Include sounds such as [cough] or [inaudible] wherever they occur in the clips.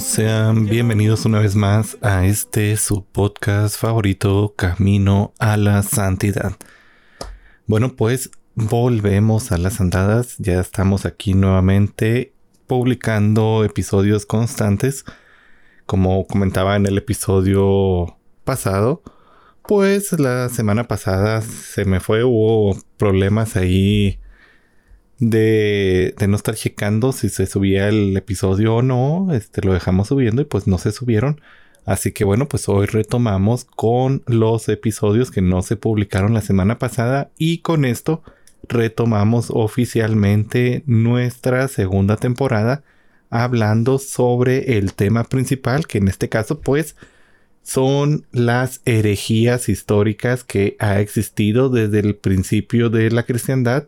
Sean bienvenidos una vez más a este su podcast favorito, Camino a la Santidad. Bueno, pues volvemos a las andadas, ya estamos aquí nuevamente publicando episodios constantes. Como comentaba en el episodio pasado, pues la semana pasada se me fue, hubo problemas ahí de, no estar checando si se subía el episodio o no. Este lo dejamos subiendo y pues no se subieron. Así que bueno, pues hoy retomamos con los episodios que no se publicaron la semana pasada y con esto retomamos oficialmente nuestra segunda temporada hablando sobre el tema principal, que en este caso pues son las herejías históricas que ha existido desde el principio de la cristiandad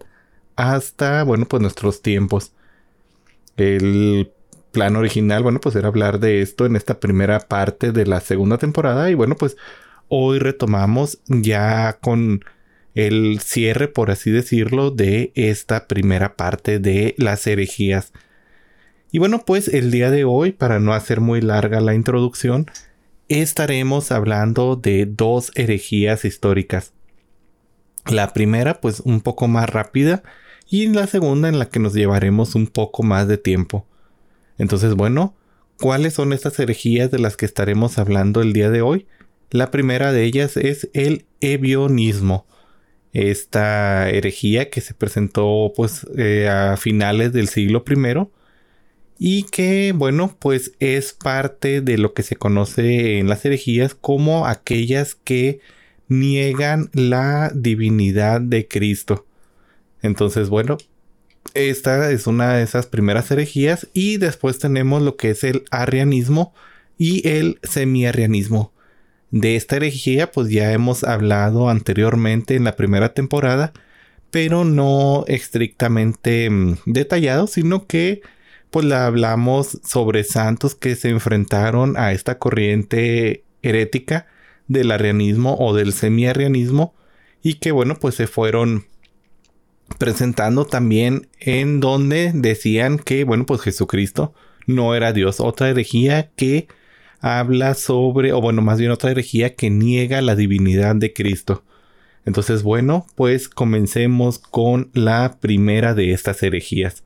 hasta, bueno, pues nuestros tiempos. El plan original, bueno, pues era hablar de esto en esta primera parte de la segunda temporada y bueno, pues hoy retomamos ya con el cierre, por así decirlo, de esta primera parte de las herejías. Y bueno, pues el día de hoy, para no hacer muy larga la introducción, estaremos hablando de dos herejías históricas. La primera, pues un poco más rápida, y la segunda en la que nos llevaremos un poco más de tiempo. Entonces, bueno, ¿cuáles son estas herejías de las que estaremos hablando el día de hoy? La primera de ellas es el ebionismo esta herejía que se presentó pues eh, a finales del siglo I y que bueno pues es parte de lo que se conoce en las herejías como aquellas que niegan la divinidad de Cristo. Entonces bueno, esta es una de esas primeras herejías y después tenemos lo que es el arrianismo y el semiarrianismo. De esta herejía pues ya hemos hablado anteriormente en la primera temporada, pero no estrictamente mm, detallado, sino que pues la hablamos sobre santos que se enfrentaron a esta corriente herética del arrianismo o del semiarrianismo y que bueno pues se fueron presentando también en donde decían que bueno pues Jesucristo no era Dios otra herejía que habla sobre, o bueno, más bien otra herejía que niega la divinidad de Cristo. Entonces, bueno, pues comencemos con la primera de estas herejías.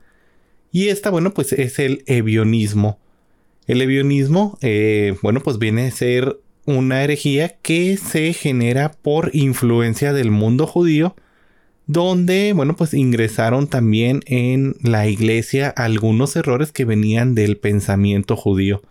Y esta, bueno, pues es el ebionismo. El ebionismo, eh, bueno, pues viene a ser una herejía que se genera por influencia del mundo judío, donde, bueno, pues ingresaron también en la iglesia algunos errores que venían del pensamiento judío.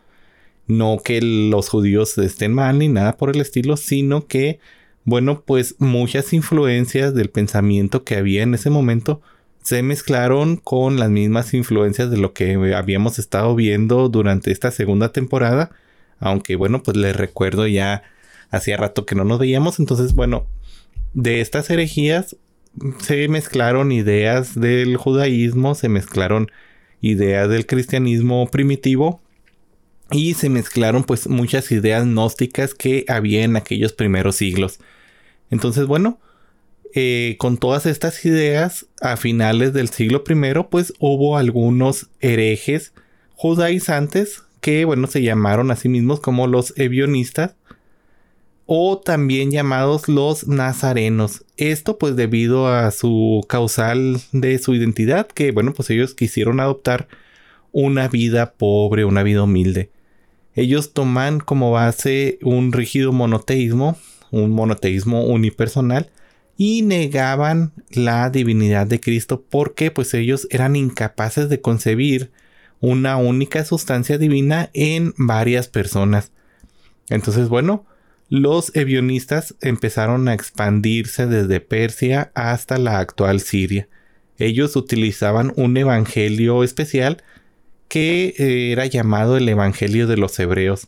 No que los judíos estén mal ni nada por el estilo, sino que, bueno, pues muchas influencias del pensamiento que había en ese momento se mezclaron con las mismas influencias de lo que habíamos estado viendo durante esta segunda temporada. Aunque bueno, pues les recuerdo ya hacía rato que no nos veíamos. Entonces, bueno, de estas herejías se mezclaron ideas del judaísmo, se mezclaron ideas del cristianismo primitivo y se mezclaron pues muchas ideas gnósticas que había en aquellos primeros siglos. Entonces, bueno, eh, con todas estas ideas, a finales del siglo I, pues hubo algunos herejes judaizantes que, bueno, se llamaron a sí mismos como los evionistas o también llamados los nazarenos. Esto pues debido a su causal de su identidad, que, bueno, pues ellos quisieron adoptar una vida pobre, una vida humilde ellos toman como base un rígido monoteísmo, un monoteísmo unipersonal, y negaban la divinidad de Cristo porque pues ellos eran incapaces de concebir una única sustancia divina en varias personas. Entonces, bueno, los evionistas empezaron a expandirse desde Persia hasta la actual Siria. Ellos utilizaban un evangelio especial que eh, era llamado el Evangelio de los Hebreos.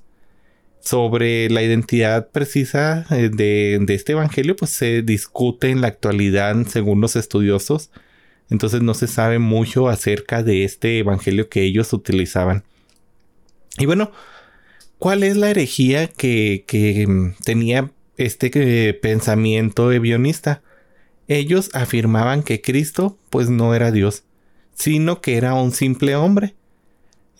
Sobre la identidad precisa eh, de, este Evangelio, pues se discute en la actualidad según los estudiosos. Entonces no se sabe mucho acerca de este Evangelio que ellos utilizaban. Y bueno, ¿Cuál es la herejía que, mm, tenía este eh, pensamiento evionista? Ellos afirmaban que Cristo pues no era Dios, sino que era un simple hombre.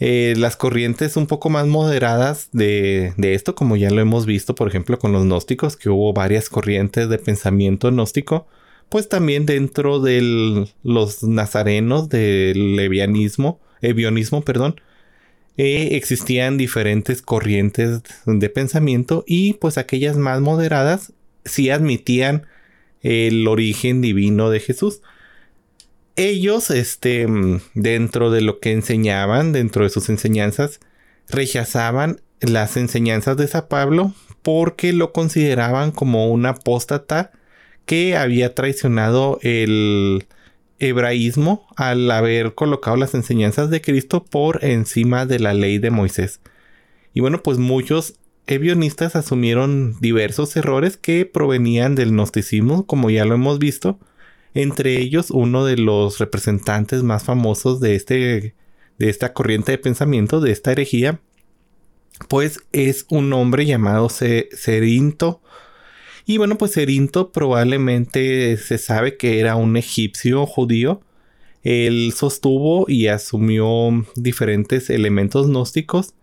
Eh, las corrientes un poco más moderadas de, esto, como ya lo hemos visto, por ejemplo, con los gnósticos, que hubo varias corrientes de pensamiento gnóstico, pues también dentro de los nazarenos del levianismo, evionismo, perdón, existían diferentes corrientes de pensamiento y pues aquellas más moderadas sí admitían el origen divino de Jesús. Ellos, este, dentro de lo que enseñaban, dentro de sus enseñanzas, rechazaban las enseñanzas de San Pablo porque lo consideraban como un apóstata que había traicionado el hebraísmo al haber colocado las enseñanzas de Cristo por encima de la ley de Moisés. Y bueno, pues muchos evionistas asumieron diversos errores que provenían del gnosticismo, como ya lo hemos visto, entre ellos, uno de los representantes más famosos de, este, de esta corriente de pensamiento, de esta herejía, pues es un hombre llamado Cerinto. Y bueno, pues Cerinto probablemente se sabe que era un egipcio judío. Él sostuvo y asumió diferentes elementos gnósticos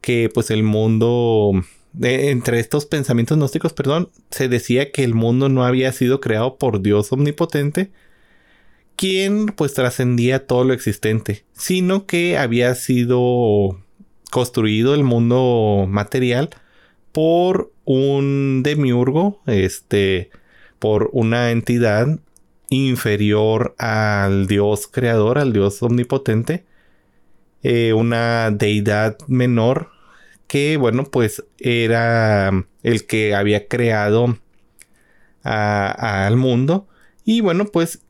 que pues el mundo entre estos pensamientos gnósticos, perdón, se decía que el mundo no había sido creado por Dios omnipotente, quien pues trascendía todo lo existente, sino que había sido construido el mundo material por un demiurgo, este, por una entidad inferior al Dios creador, al Dios omnipotente, eh, una deidad menor que bueno, pues era el que había creado al mundo. Y bueno, pues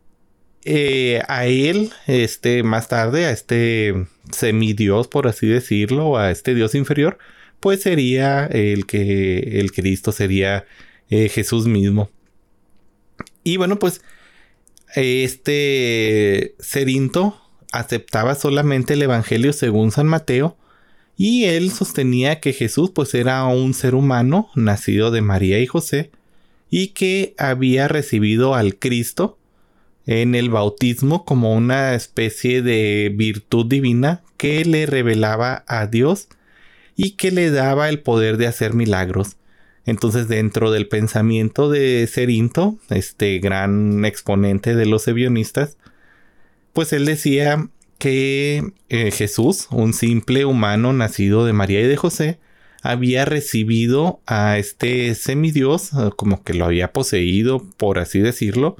eh, a él, este, más tarde, a este semidios, por así decirlo, a este dios inferior, pues sería el que el Cristo sería eh, Jesús mismo. Y bueno, pues este Cerinto aceptaba solamente el Evangelio según San Mateo y él sostenía que Jesús pues era un ser humano nacido de María y José y que había recibido al Cristo en el bautismo como una especie de virtud divina que le revelaba a Dios y que le daba el poder de hacer milagros. Entonces dentro del pensamiento de Cerinto, este gran exponente de los evionistas, pues él decía que eh, Jesús, un simple humano nacido de María y de José, había recibido a este semidios, eh, como que lo había poseído, por así decirlo.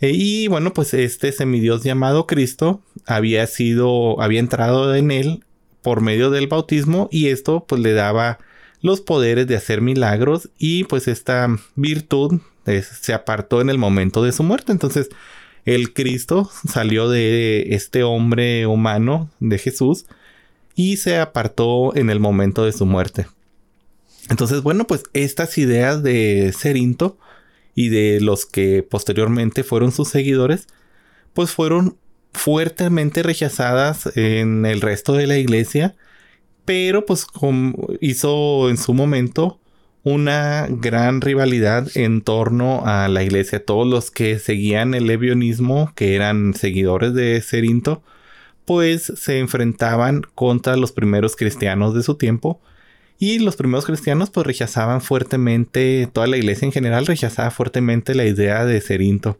E, y bueno, pues este semidios llamado Cristo había sido, había entrado en él por medio del bautismo y esto pues le daba los poderes de hacer milagros y pues esta virtud se apartó en el momento de su muerte. Entonces, el Cristo salió de este hombre humano de Jesús y se apartó en el momento de su muerte. Entonces, bueno, pues estas ideas de Cerinto y de los que posteriormente fueron sus seguidores, pues fueron fuertemente rechazadas en el resto de la iglesia, pero pues hizo en su momento una gran rivalidad en torno a la iglesia. Todos los que seguían el levionismo, que eran seguidores de Cerinto, pues se enfrentaban contra los primeros cristianos de su tiempo. Y los primeros cristianos pues rechazaban fuertemente, toda la iglesia en general rechazaba fuertemente la idea de Cerinto.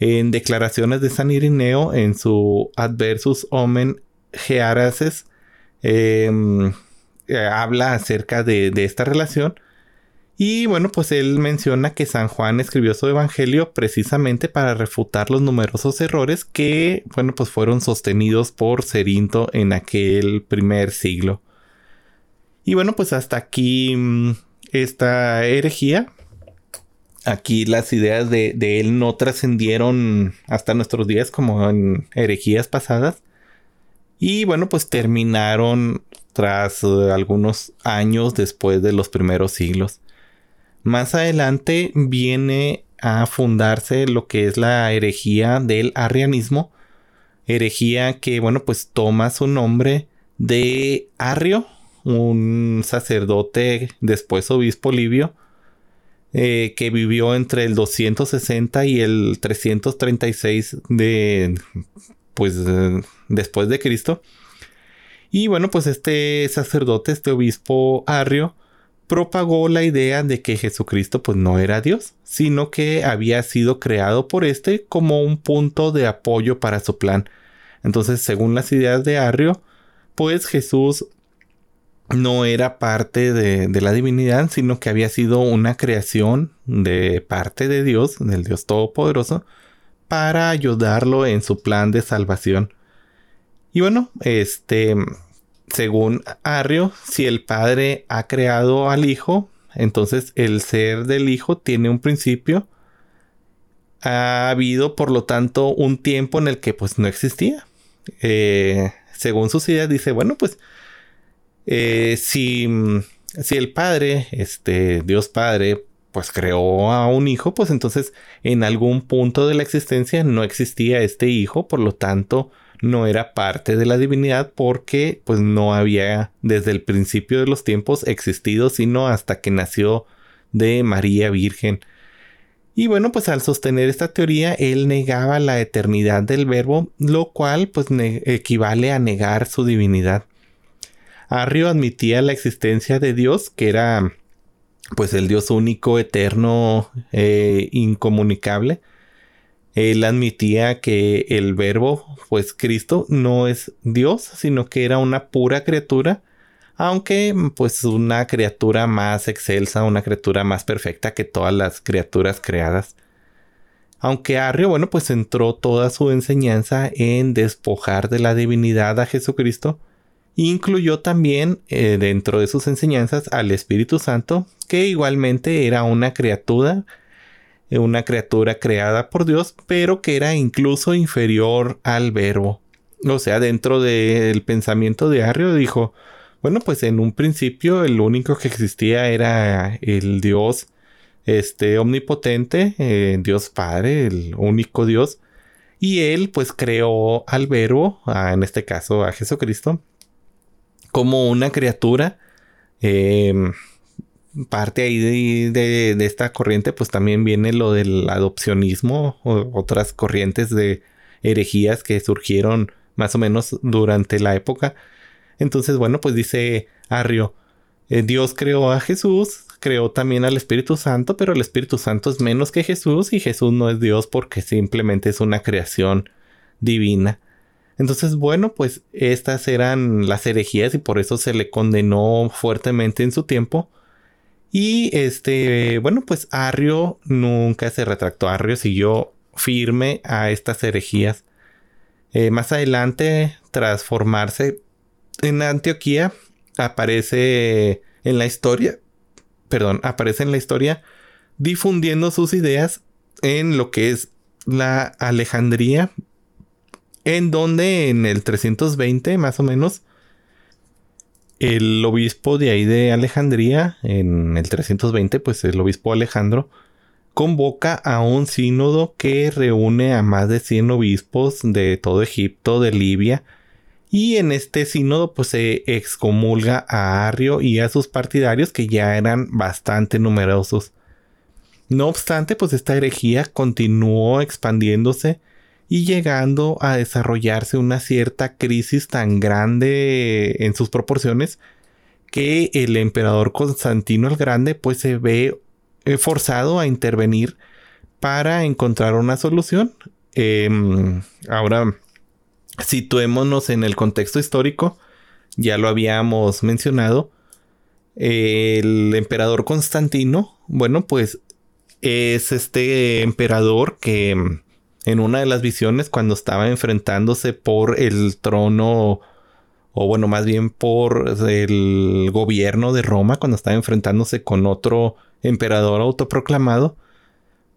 En declaraciones de San Irineo, en su Adversus Omen Gearaces, em, eh, habla acerca de, esta relación. Y bueno, pues él menciona que San Juan escribió su evangelio precisamente para refutar los numerosos errores que, bueno, pues fueron sostenidos por Cerinto en aquel primer siglo. Y bueno, pues hasta aquí mm, esta herejía. Aquí las ideas de, él no trascendieron hasta nuestros días como en herejías pasadas. Y bueno, pues terminaron tras eh, algunos años después de los primeros siglos. Más adelante viene a fundarse lo que es la herejía del arrianismo, herejía que, bueno, pues toma su nombre de Arrio, un sacerdote, después obispo Livio, eh, que vivió entre el 260 y el 336 de, pues, después de Cristo. Y bueno, pues este sacerdote, este obispo Arrio, propagó la idea de que Jesucristo pues no era Dios, sino que había sido creado por este como un punto de apoyo para su plan. Entonces, según las ideas de Arrio, pues Jesús no era parte de, la divinidad, sino que había sido una creación de parte de Dios, del Dios Todopoderoso, para ayudarlo en su plan de salvación. Y bueno, este, según Arrio, si el Padre ha creado al Hijo, entonces el ser del Hijo tiene un principio. Ha habido, por lo tanto, un tiempo en el que pues no existía. Eh, según sus ideas, dice, bueno, pues eh, si, el Padre, este Dios Padre, pues creó a un hijo, pues entonces en algún punto de la existencia no existía este hijo, por lo tanto no era parte de la divinidad porque pues no había desde el principio de los tiempos existido sino hasta que nació de María Virgen. Y bueno, pues al sostener esta teoría, él negaba la eternidad del verbo, lo cual pues equivale a negar su divinidad. Arrio admitía la existencia de Dios, que era pues el Dios único, eterno, e incomunicable. Él admitía que el verbo, pues Cristo, no es Dios, sino que era una pura criatura, aunque pues una criatura más excelsa, una criatura más perfecta que todas las criaturas creadas. Aunque Arrio, bueno, pues entró toda su enseñanza en despojar de la divinidad a Jesucristo, Incluyó también eh, dentro de sus enseñanzas al Espíritu Santo, que igualmente era una criatura, eh, una criatura creada por Dios, pero que era incluso inferior al verbo. O sea, dentro del pensamiento de Arrio dijo, bueno, pues en un principio el único que existía era el Dios este omnipotente, eh, Dios Padre, el único Dios, y él pues creó al verbo, en este caso a Jesucristo, como una criatura. Em, parte ahí de, esta corriente, pues también viene lo del adopcionismo o otras corrientes de herejías que surgieron más o menos durante la época. Entonces, bueno, pues dice Arrio, eh, Dios creó a Jesús, creó también al Espíritu Santo, pero el Espíritu Santo es menos que Jesús y Jesús no es Dios porque simplemente es una creación divina. Entonces, bueno, pues estas eran las herejías y por eso se le condenó fuertemente en su tiempo. Y este, bueno, pues Arrio nunca se retractó. Arrio siguió firme a estas herejías. Eh, más adelante, tras formarse en Antioquía, aparece en la historia, perdón, aparece en la historia difundiendo sus ideas en lo que es la Alejandría en donde en el 320 más o menos el obispo de ahí de Alejandría, en el 320 pues el obispo Alejandro convoca a un sínodo que reúne a más de 100 obispos de todo Egipto, de Libia, y en este sínodo pues se excomulga a Arrio y a sus partidarios que ya eran bastante numerosos. No obstante, pues esta herejía continuó expandiéndose y llegando a desarrollarse una cierta crisis tan grande en sus proporciones que el emperador Constantino el Grande pues se ve eh, forzado a intervenir para encontrar una solución. Em, ahora, situémonos en el contexto histórico, ya lo habíamos mencionado, el emperador Constantino, bueno, pues es este emperador que en una de las visiones cuando estaba enfrentándose por el trono o bueno, más bien por el gobierno de Roma cuando estaba enfrentándose con otro emperador autoproclamado,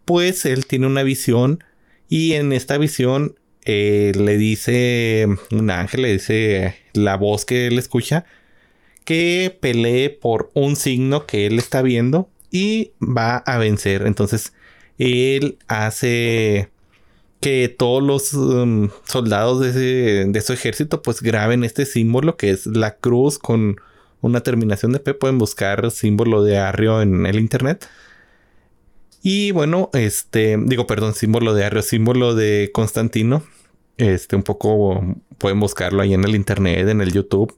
pues él tiene una visión y en esta visión eh, le dice un ángel, le dice la voz que él escucha, que pelee por un signo que él está viendo y va a vencer. Entonces él hace que todos los um, soldados de, de, su ejército pues graben este símbolo que es la cruz con una terminación de P, pueden buscar símbolo de Arrio en el internet. Y bueno, este, digo, perdón, símbolo de Arrio, símbolo de Constantino. Este, un poco pueden buscarlo ahí en el internet, en el YouTube.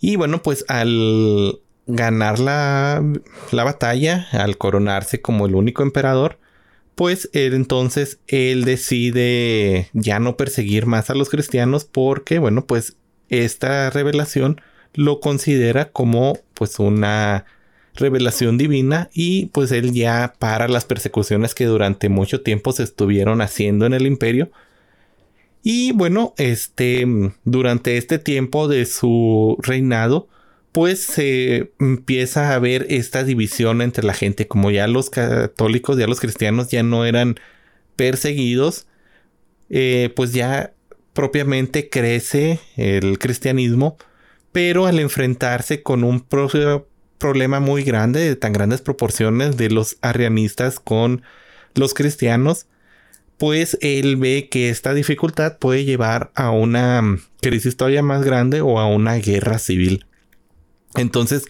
Y bueno, pues al ganar la, la batalla, al coronarse como el único emperador, pues él, entonces él decide ya no perseguir más a los cristianos porque, bueno, pues esta revelación lo considera como pues una revelación divina y pues él ya para las persecuciones que durante mucho tiempo se estuvieron haciendo en el imperio. Y bueno, este durante este tiempo de su reinado, pues se empieza a ver esta división entre la gente, como ya los católicos, ya los cristianos ya no eran perseguidos, eh, pues ya propiamente crece el cristianismo, pero al enfrentarse con un problema muy grande, de tan grandes proporciones de los arrianistas con los cristianos, pues él ve que esta dificultad puede llevar a una crisis todavía más grande o a una guerra civil. Entonces,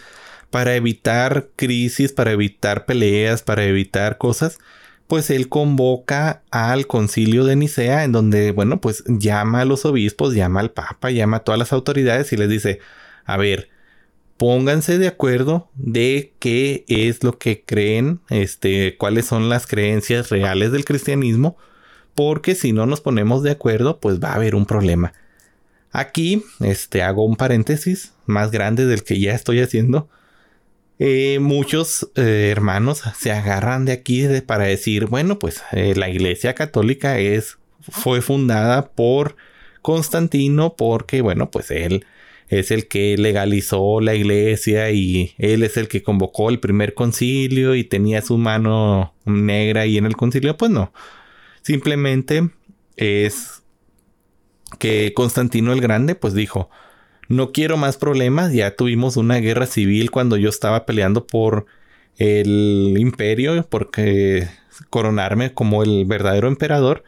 para evitar crisis, para evitar peleas, para evitar cosas, pues él convoca al concilio de Nicea, en donde, bueno, pues llama a los obispos, llama al papa, llama a todas las autoridades y les dice, a ver, pónganse de acuerdo de qué es lo que creen, este, cuáles son las creencias reales del cristianismo, porque si no nos ponemos de acuerdo, pues va a haber un problema. Aquí, este, hago un paréntesis más grande del que ya estoy haciendo. Eh, muchos eh, hermanos se agarran de aquí para decir, bueno, pues eh, la Iglesia Católica es, fue fundada por Constantino porque, bueno, pues él es el que legalizó la iglesia y él es el que convocó el primer concilio y tenía su mano negra ahí en el concilio. Pues no, simplemente es que Constantino el Grande pues dijo, no quiero más problemas, ya tuvimos una guerra civil cuando yo estaba peleando por el imperio, porque coronarme como el verdadero emperador.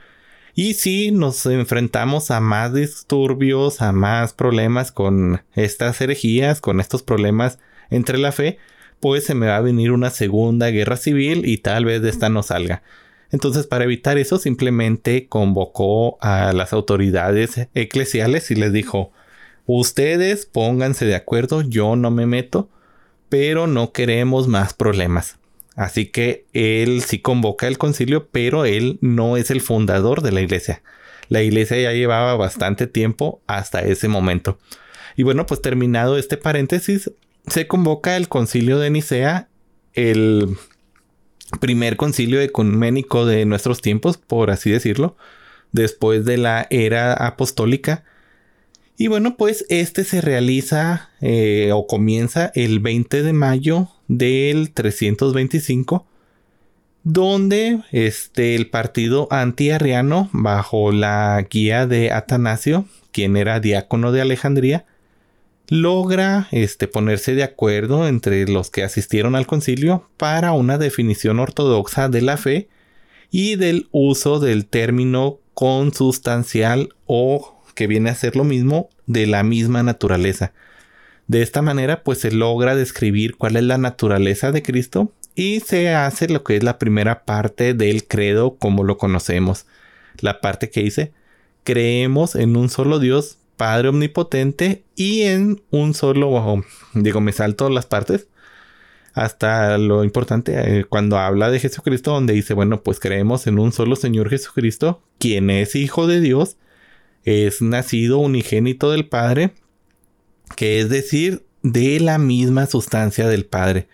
Y si nos enfrentamos a más disturbios, a más problemas con estas herejías, con estos problemas entre la fe, pues se me va a venir una segunda guerra civil y tal vez de esta no salga. Entonces, para evitar eso, simplemente convocó a las autoridades eclesiales y les dijo, ustedes pónganse de acuerdo, yo no me meto, pero no queremos más problemas. Así que él sí convoca el concilio, pero él no es el fundador de la iglesia. La iglesia ya llevaba bastante tiempo hasta ese momento. Y bueno, pues terminado este paréntesis, se convoca el concilio de Nicea el primer concilio ecuménico de nuestros tiempos, por así decirlo, después de la era apostólica. Y bueno, pues este se realiza eh, o comienza el 20 de mayo del 325, donde este, el partido antiarriano, bajo la guía de Atanasio, quien era diácono de Alejandría, logra este, ponerse de acuerdo entre los que asistieron al concilio para una definición ortodoxa de la fe y del uso del término consustancial o que viene a ser lo mismo de la misma naturaleza. De esta manera pues se logra describir cuál es la naturaleza de Cristo y se hace lo que es la primera parte del credo como lo conocemos. La parte que dice, creemos en un solo Dios, Padre Omnipotente y en un solo, digo, me salto las partes hasta lo importante eh, cuando habla de Jesucristo, donde dice, bueno, pues creemos en un solo Señor Jesucristo, quien es Hijo de Dios, es nacido unigénito del Padre, que es decir, de la misma sustancia del Padre.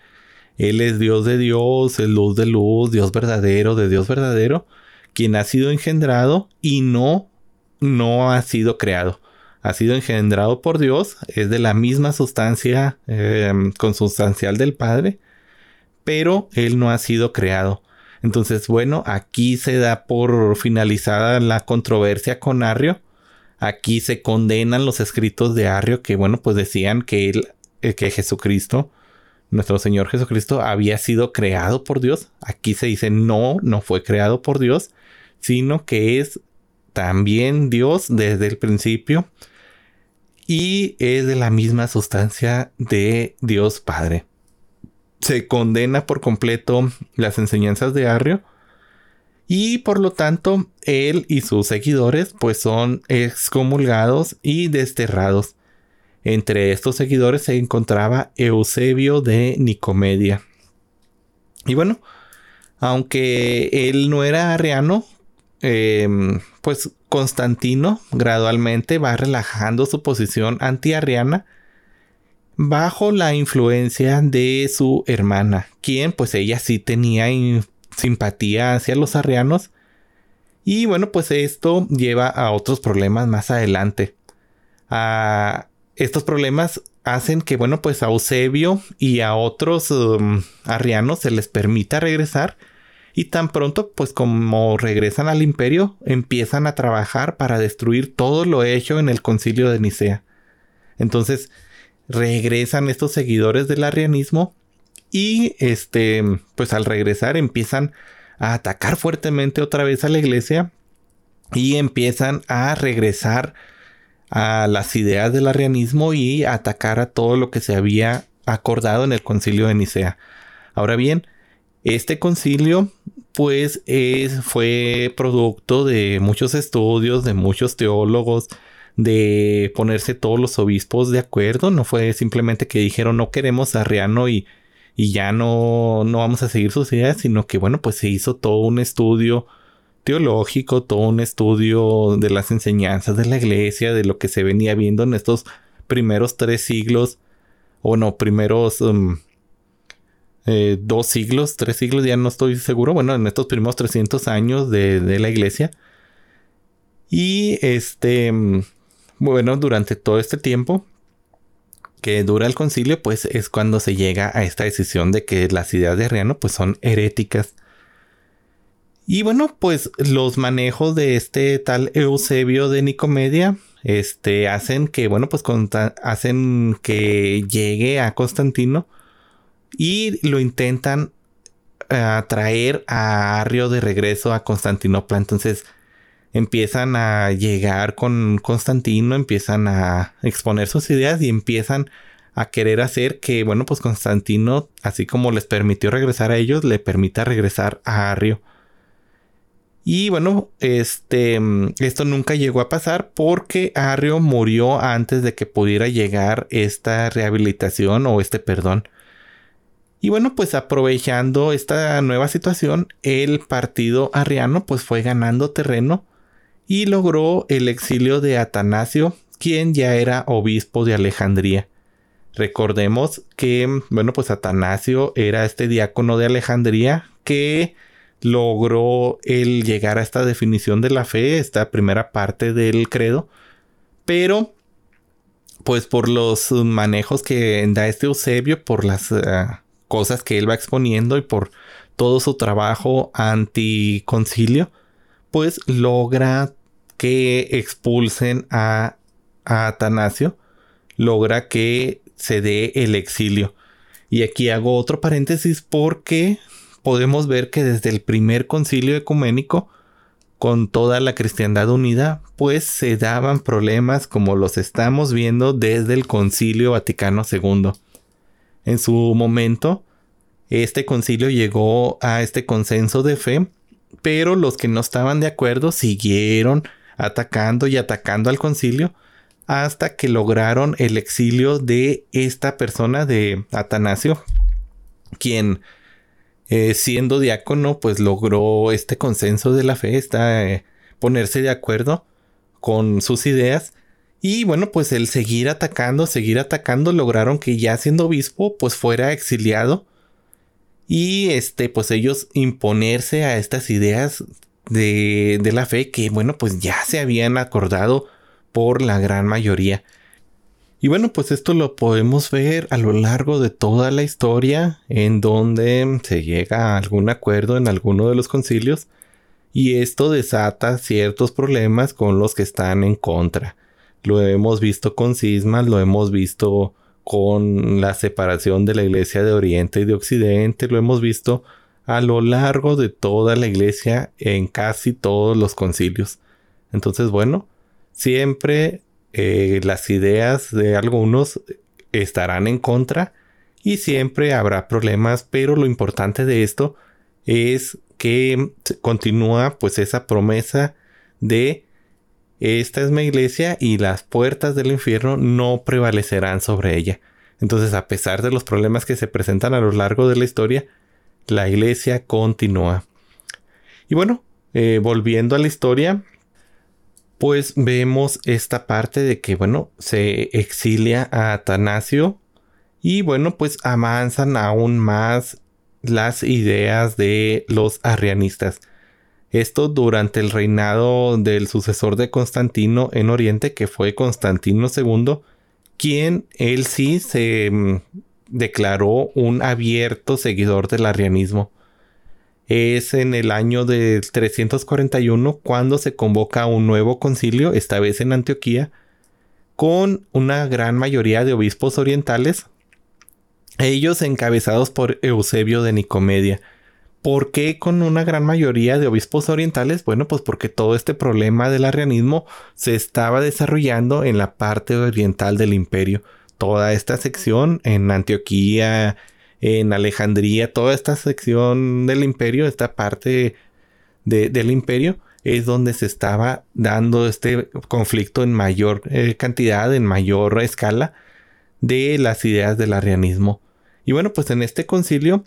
Él es Dios de Dios, es luz de luz, Dios verdadero de Dios verdadero, quien ha sido engendrado y no, no ha sido creado ha sido engendrado por Dios, es de la misma sustancia em, consustancial del Padre, pero él no ha sido creado. Entonces, bueno, aquí se da por finalizada la controversia con Arrio. Aquí se condenan los escritos de Arrio que, bueno, pues decían que él, eh, que Jesucristo, nuestro Señor Jesucristo, había sido creado por Dios. Aquí se dice no, no fue creado por Dios, sino que es también Dios desde el principio y es de la misma sustancia de Dios Padre. Se condena por completo las enseñanzas de Arrio y por lo tanto él y sus seguidores pues son excomulgados y desterrados. Entre estos seguidores se encontraba Eusebio de Nicomedia. Y bueno, aunque él no era arriano, em, pues Constantino gradualmente va relajando su posición antiarriana bajo la influencia de su hermana, quien pues ella sí tenía simpatía hacia los arrianos. Y bueno, pues esto lleva a otros problemas más adelante. Estos problemas hacen que, bueno, pues a Eusebio y a otros um, arrianos se les permita regresar y tan pronto, pues como regresan al imperio, empiezan a trabajar para destruir todo lo hecho en el concilio de Nicea. Entonces, regresan estos seguidores del arrianismo y este, pues al regresar empiezan a atacar fuertemente otra vez a la iglesia y empiezan a regresar a las ideas del arrianismo y atacar a todo lo que se había acordado en el concilio de Nicea. Ahora bien, este concilio pues fue producto de muchos estudios, de muchos teólogos, de ponerse todos los obispos de acuerdo. No fue simplemente que dijeron no queremos a Arriano y, y ya no, no vamos a seguir sus ideas, sino que bueno, pues se hizo todo un estudio teológico, todo un estudio de las enseñanzas de la iglesia, de lo que se venía viendo en estos primeros tres siglos, o no, primeros um, eh, dos siglos, tres siglos, ya no estoy seguro, bueno, en estos primeros 300 años de, la iglesia. Y este, bueno, durante todo este tiempo que dura el concilio, pues es cuando se llega a esta decisión de que las ideas de Arriano pues son heréticas. Y bueno, pues los manejos de este tal Eusebio de Nicomedia, este, hacen que, bueno, pues hacen que llegue a Constantino y lo intentan uh, traer a Arrio de regreso a Constantinopla. Entonces empiezan a llegar con Constantino, empiezan a exponer sus ideas y empiezan a querer hacer que, bueno, pues Constantino, así como les permitió regresar a ellos, le permita regresar a Arrio. Y bueno, este, esto nunca llegó a pasar porque Arrio murió antes de que pudiera llegar esta rehabilitación o este perdón. Y bueno, pues aprovechando esta nueva situación, el partido arriano pues fue ganando terreno y logró el exilio de Atanasio, quien ya era obispo de Alejandría. Recordemos que, bueno, pues Atanasio era este diácono de Alejandría que logró el llegar a esta definición de la fe, esta primera parte del credo, pero pues por los manejos que da este Eusebio, por las... Ah, cosas que él va exponiendo y por todo su trabajo anticoncilio, pues logra que expulsen a, a Atanasio, logra que se dé el exilio. Y aquí hago otro paréntesis porque podemos ver que desde el primer concilio ecuménico, con toda la cristiandad unida, pues se daban problemas como los estamos viendo desde el concilio Vaticano II. En su momento, este concilio llegó a este consenso de fe, pero los que no estaban de acuerdo siguieron atacando y atacando al concilio hasta que lograron el exilio de esta persona de Atanasio, quien eh, siendo diácono pues logró este consenso de la fe, está eh, ponerse de acuerdo con sus ideas y bueno, pues el seguir atacando, seguir atacando, lograron que ya siendo obispo, pues fuera exiliado. Y este, pues ellos imponerse a estas ideas de, de la fe que, bueno, pues ya se habían acordado por la gran mayoría. Y bueno, pues esto lo podemos ver a lo largo de toda la historia en donde se llega a algún acuerdo en alguno de los concilios y esto desata ciertos problemas con los que están en contra. Lo hemos visto con cismas, lo hemos visto con la separación de la iglesia de Oriente y de Occidente, lo hemos visto a lo largo de toda la iglesia en casi todos los concilios. Entonces, bueno, siempre eh, las ideas de algunos estarán en contra y siempre habrá problemas, pero lo importante de esto es que continúa pues esa promesa de esta es mi iglesia y las puertas del infierno no prevalecerán sobre ella. Entonces, a pesar de los problemas que se presentan a lo largo de la historia, la iglesia continúa. Y bueno, eh, volviendo a la historia, pues vemos esta parte de que, bueno, se exilia a Atanasio y bueno, pues avanzan aún más las ideas de los arrianistas. Esto durante el reinado del sucesor de Constantino en Oriente, que fue Constantino II, quien él sí se mm, declaró un abierto seguidor del arrianismo. Es en el año de 341 cuando se convoca un nuevo concilio, esta vez en Antioquía, con una gran mayoría de obispos orientales, ellos encabezados por Eusebio de Nicomedia. ¿Por qué con una gran mayoría de obispos orientales? Bueno, pues porque todo este problema del arrianismo se estaba desarrollando en la parte oriental del imperio. Toda esta sección en Antioquía, en Alejandría, toda esta sección del imperio, esta parte del imperio, es donde se estaba dando este conflicto en mayor eh, cantidad, en mayor escala de las ideas del arrianismo. Y bueno, pues en este concilio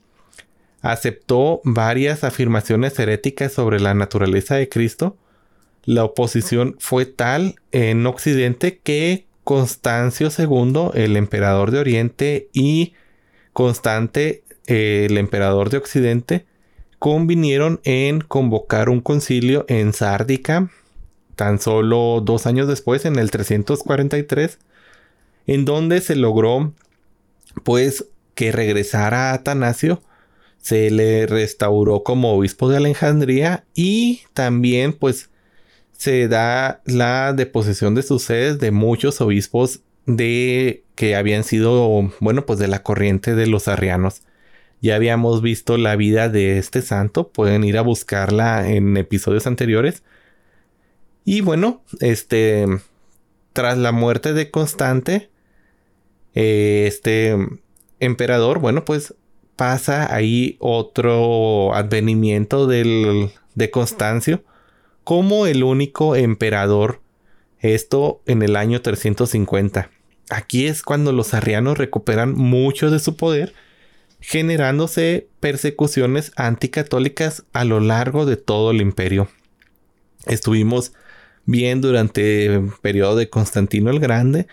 aceptó varias afirmaciones heréticas sobre la naturaleza de Cristo. La oposición fue tal en Occidente que Constancio II, el emperador de Oriente, y Constante, el emperador de Occidente, convinieron en convocar un concilio en Sárdica, tan solo dos años después, en el 343, en donde se logró, pues, que regresara a Atanasio, se le restauró como obispo de Alejandría y también pues se da la deposición de sus sedes de muchos obispos de que habían sido bueno pues de la corriente de los arrianos. Ya habíamos visto la vida de este santo, pueden ir a buscarla en episodios anteriores. Y bueno, este tras la muerte de Constante, eh, este emperador, bueno, pues pasa ahí otro advenimiento del, de Constancio como el único emperador. Esto en el año 350. Aquí es cuando los arrianos recuperan mucho de su poder, generándose persecuciones anticatólicas a lo largo de todo el imperio. Estuvimos bien durante el periodo de Constantino el Grande,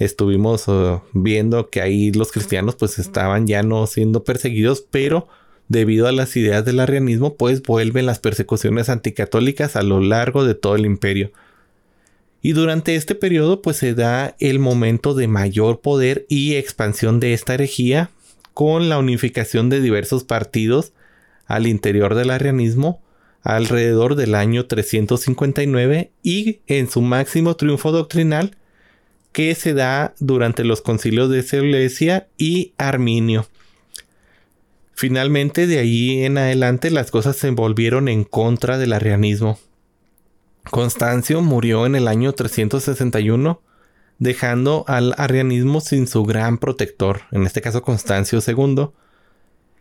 estuvimos uh, viendo que ahí los cristianos pues estaban ya no siendo perseguidos, pero debido a las ideas del arrianismo pues vuelven las persecuciones anticatólicas a lo largo de todo el imperio. Y durante este periodo pues se da el momento de mayor poder y expansión de esta herejía con la unificación de diversos partidos al interior del arrianismo alrededor del año 359 y en su máximo triunfo doctrinal que se da durante los concilios de Seleucia y Arminio. Finalmente, de ahí en adelante, las cosas se volvieron en contra del arrianismo. Constancio murió en el año 361, dejando al arrianismo sin su gran protector, en este caso Constancio II.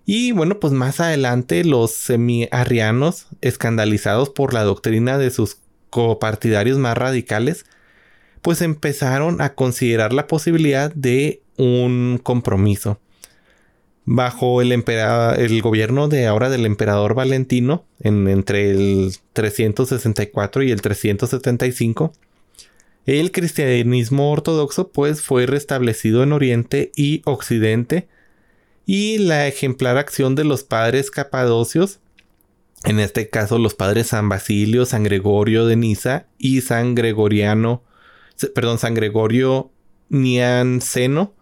Y bueno, pues más adelante los semi-arrianos, escandalizados por la doctrina de sus copartidarios más radicales, pues empezaron a considerar la posibilidad de un compromiso. Bajo el, el gobierno de ahora del emperador Valentino, en, entre el 364 y el 375, el cristianismo ortodoxo pues fue restablecido en Oriente y Occidente y la ejemplar acción de los padres capadocios, en este caso los padres San Basilio, San Gregorio de Niza y San Gregoriano perdón, San Gregorio Nianceno,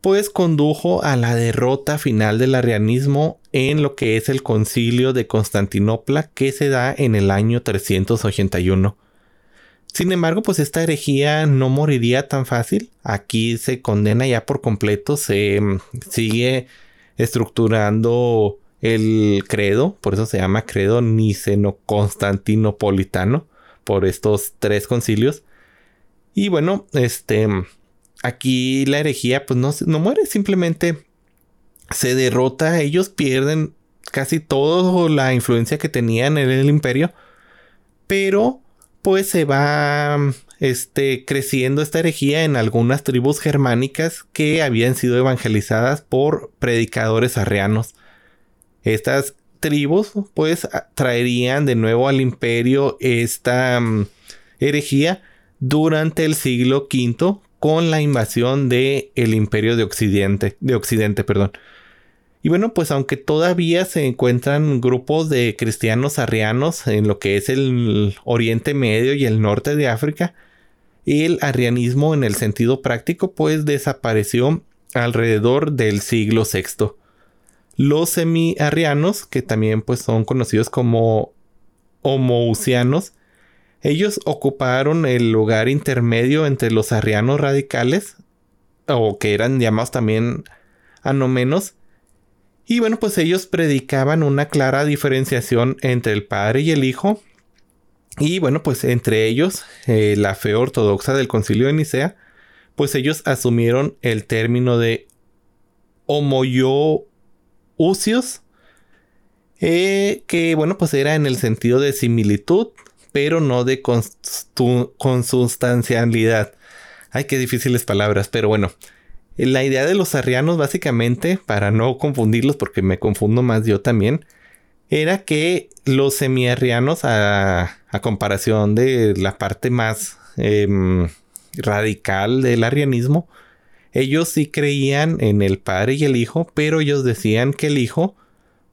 pues condujo a la derrota final del arrianismo en lo que es el concilio de Constantinopla que se da en el año 381. Sin embargo, pues esta herejía no moriría tan fácil. Aquí se condena ya por completo, se mm, sigue estructurando el credo, por eso se llama credo niceno-constantinopolitano, por estos tres concilios. Y bueno, este, aquí la herejía pues no, no muere, simplemente se derrota, ellos pierden casi toda la influencia que tenían en el imperio, pero pues se va este, creciendo esta herejía en algunas tribus germánicas que habían sido evangelizadas por predicadores arrianos. Estas tribus pues traerían de nuevo al imperio esta mm, herejía durante el siglo V con la invasión del el imperio de Occidente, de Occidente, perdón. Y bueno, pues aunque todavía se encuentran grupos de cristianos arrianos en lo que es el Oriente Medio y el norte de África, el arrianismo en el sentido práctico pues desapareció alrededor del siglo VI. Los semi-arrianos, que también pues son conocidos como homousianos, ellos ocuparon el lugar intermedio entre los arrianos radicales, o que eran llamados también anomenos, y bueno, pues ellos predicaban una clara diferenciación entre el Padre y el Hijo. Y bueno, pues entre ellos, eh, la fe ortodoxa del concilio de Nicea, pues ellos asumieron el término de homoyousios, eh, que bueno, pues era en el sentido de similitud, pero no de consustancialidad. Ay, qué difíciles palabras, pero bueno, la idea de los arrianos, básicamente, para no confundirlos, porque me confundo más yo también, era que los semiarrianos, a, a comparación de la parte más em, radical del arrianismo, ellos sí creían en el Padre y el Hijo, pero ellos decían que el Hijo,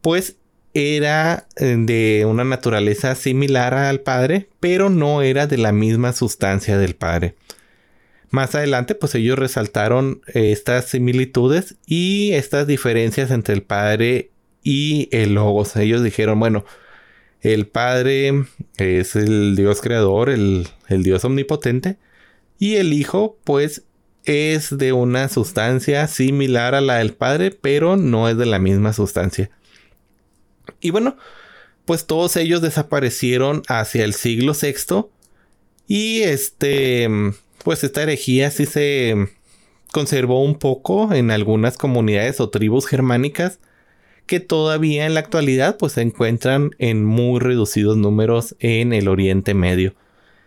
pues, era eh, de una naturaleza similar al Padre, pero no era de la misma sustancia del Padre. Más adelante, pues ellos resaltaron estas similitudes y estas diferencias entre el Padre y el Logos. Ellos dijeron, bueno, el Padre es el Dios creador, el, el Dios omnipotente, y el Hijo, pues, es de una sustancia similar a la del Padre, pero no es de la misma sustancia. Y bueno, pues todos ellos desaparecieron hacia el siglo VI. Y este pues esta herejía sí se conservó un poco en algunas comunidades o tribus germánicas que todavía en la actualidad pues se encuentran en muy reducidos números en el Oriente Medio.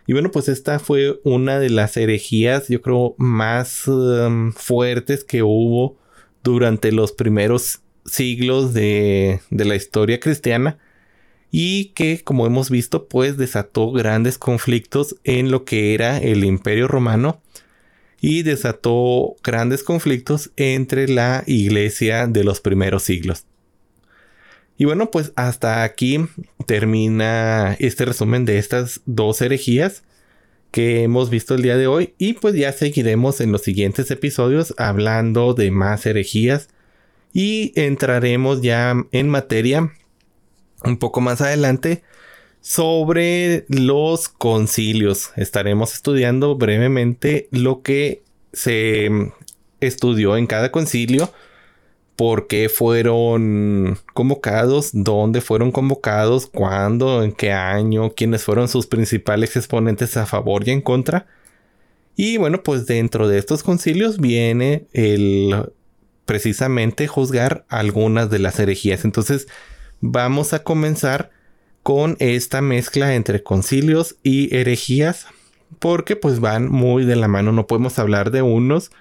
Y bueno, pues esta fue una de las herejías, yo creo, más um, fuertes que hubo durante los primeros siglos de, de la historia cristiana y que como hemos visto pues desató grandes conflictos en lo que era el imperio romano y desató grandes conflictos entre la iglesia de los primeros siglos. Y bueno, pues hasta aquí termina este resumen de estas dos herejías que hemos visto el día de hoy y pues ya seguiremos en los siguientes episodios hablando de más herejías y entraremos ya en materia un poco más adelante sobre los concilios. Estaremos estudiando brevemente lo que se estudió en cada concilio, por qué fueron convocados, dónde fueron convocados, cuándo, en qué año, quiénes fueron sus principales exponentes a favor y en contra. Y bueno, pues dentro de estos concilios viene el precisamente juzgar algunas de las herejías. Entonces, vamos a comenzar con esta mezcla entre concilios y herejías, porque pues van muy de la mano, no podemos hablar de unos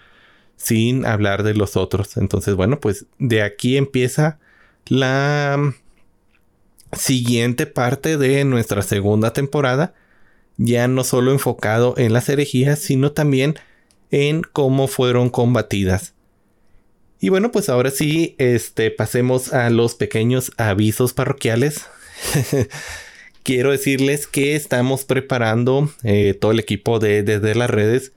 sin hablar de los otros. Entonces, bueno, pues de aquí empieza la siguiente parte de nuestra segunda temporada, ya no solo enfocado en las herejías, sino también en cómo fueron combatidas. Y bueno, pues ahora sí, este, pasemos a los pequeños avisos parroquiales. [laughs] Quiero decirles que estamos preparando eh, todo el equipo de Desde las Redes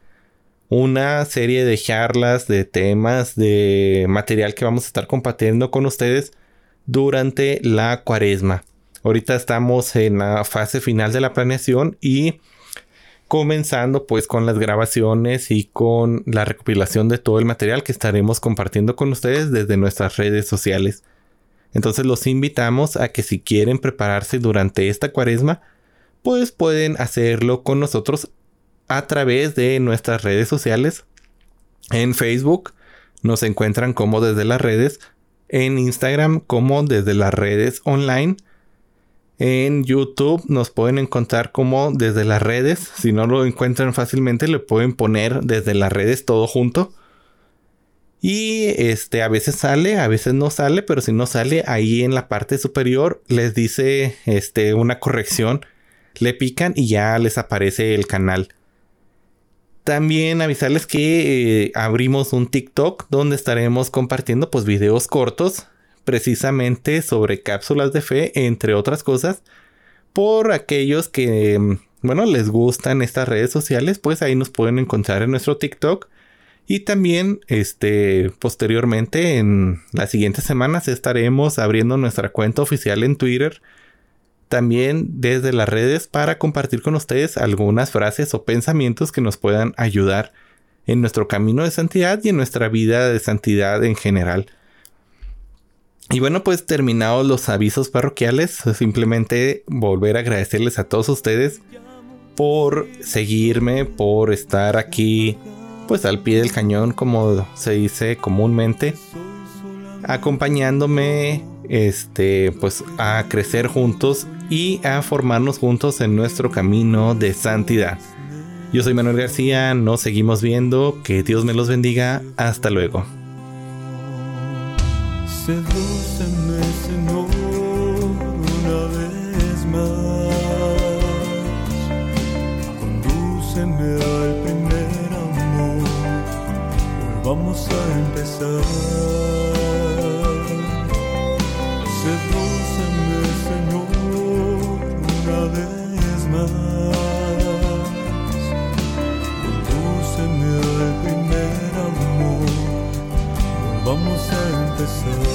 una serie de charlas, de temas, de material que vamos a estar compartiendo con ustedes durante la cuaresma. Ahorita estamos en la fase final de la planeación y comenzando pues con las grabaciones y con la recopilación de todo el material que estaremos compartiendo con ustedes desde nuestras redes sociales. Entonces los invitamos a que si quieren prepararse durante esta cuaresma, pues pueden hacerlo con nosotros a través de nuestras redes sociales. En Facebook nos encuentran como desde las redes, en Instagram como desde las redes online. En YouTube nos pueden encontrar como desde las redes. Si no lo encuentran fácilmente, le pueden poner desde las redes todo junto. Y este a veces sale, a veces no sale, pero si no sale, ahí en la parte superior les dice este una corrección. Le pican y ya les aparece el canal. También avisarles que eh, abrimos un TikTok donde estaremos compartiendo pues videos cortos precisamente sobre cápsulas de fe, entre otras cosas, por aquellos que, mm, bueno, les gustan estas redes sociales, pues ahí nos pueden encontrar en nuestro TikTok. Y también, este, posteriormente, en las siguientes semanas estaremos abriendo nuestra cuenta oficial en Twitter. También desde las redes para compartir con ustedes algunas frases o pensamientos que nos puedan ayudar en nuestro camino de santidad y en nuestra vida de santidad en general. Y bueno, pues terminados los avisos parroquiales, simplemente volver a agradecerles a todos ustedes por seguirme, por estar aquí, pues al pie del cañón, como se dice comúnmente, acompañándome, este, pues a crecer juntos y a formarnos juntos en nuestro camino de santidad. Yo soy Manuel García, nos seguimos viendo, que Dios me los bendiga, hasta luego. Sedúceme, Señor, una vez más. Condúceme al primer amor. Volvamos a empezar. Sedúceme, Señor, una vez más. Condúceme al primer amor. Volvamos a empezar.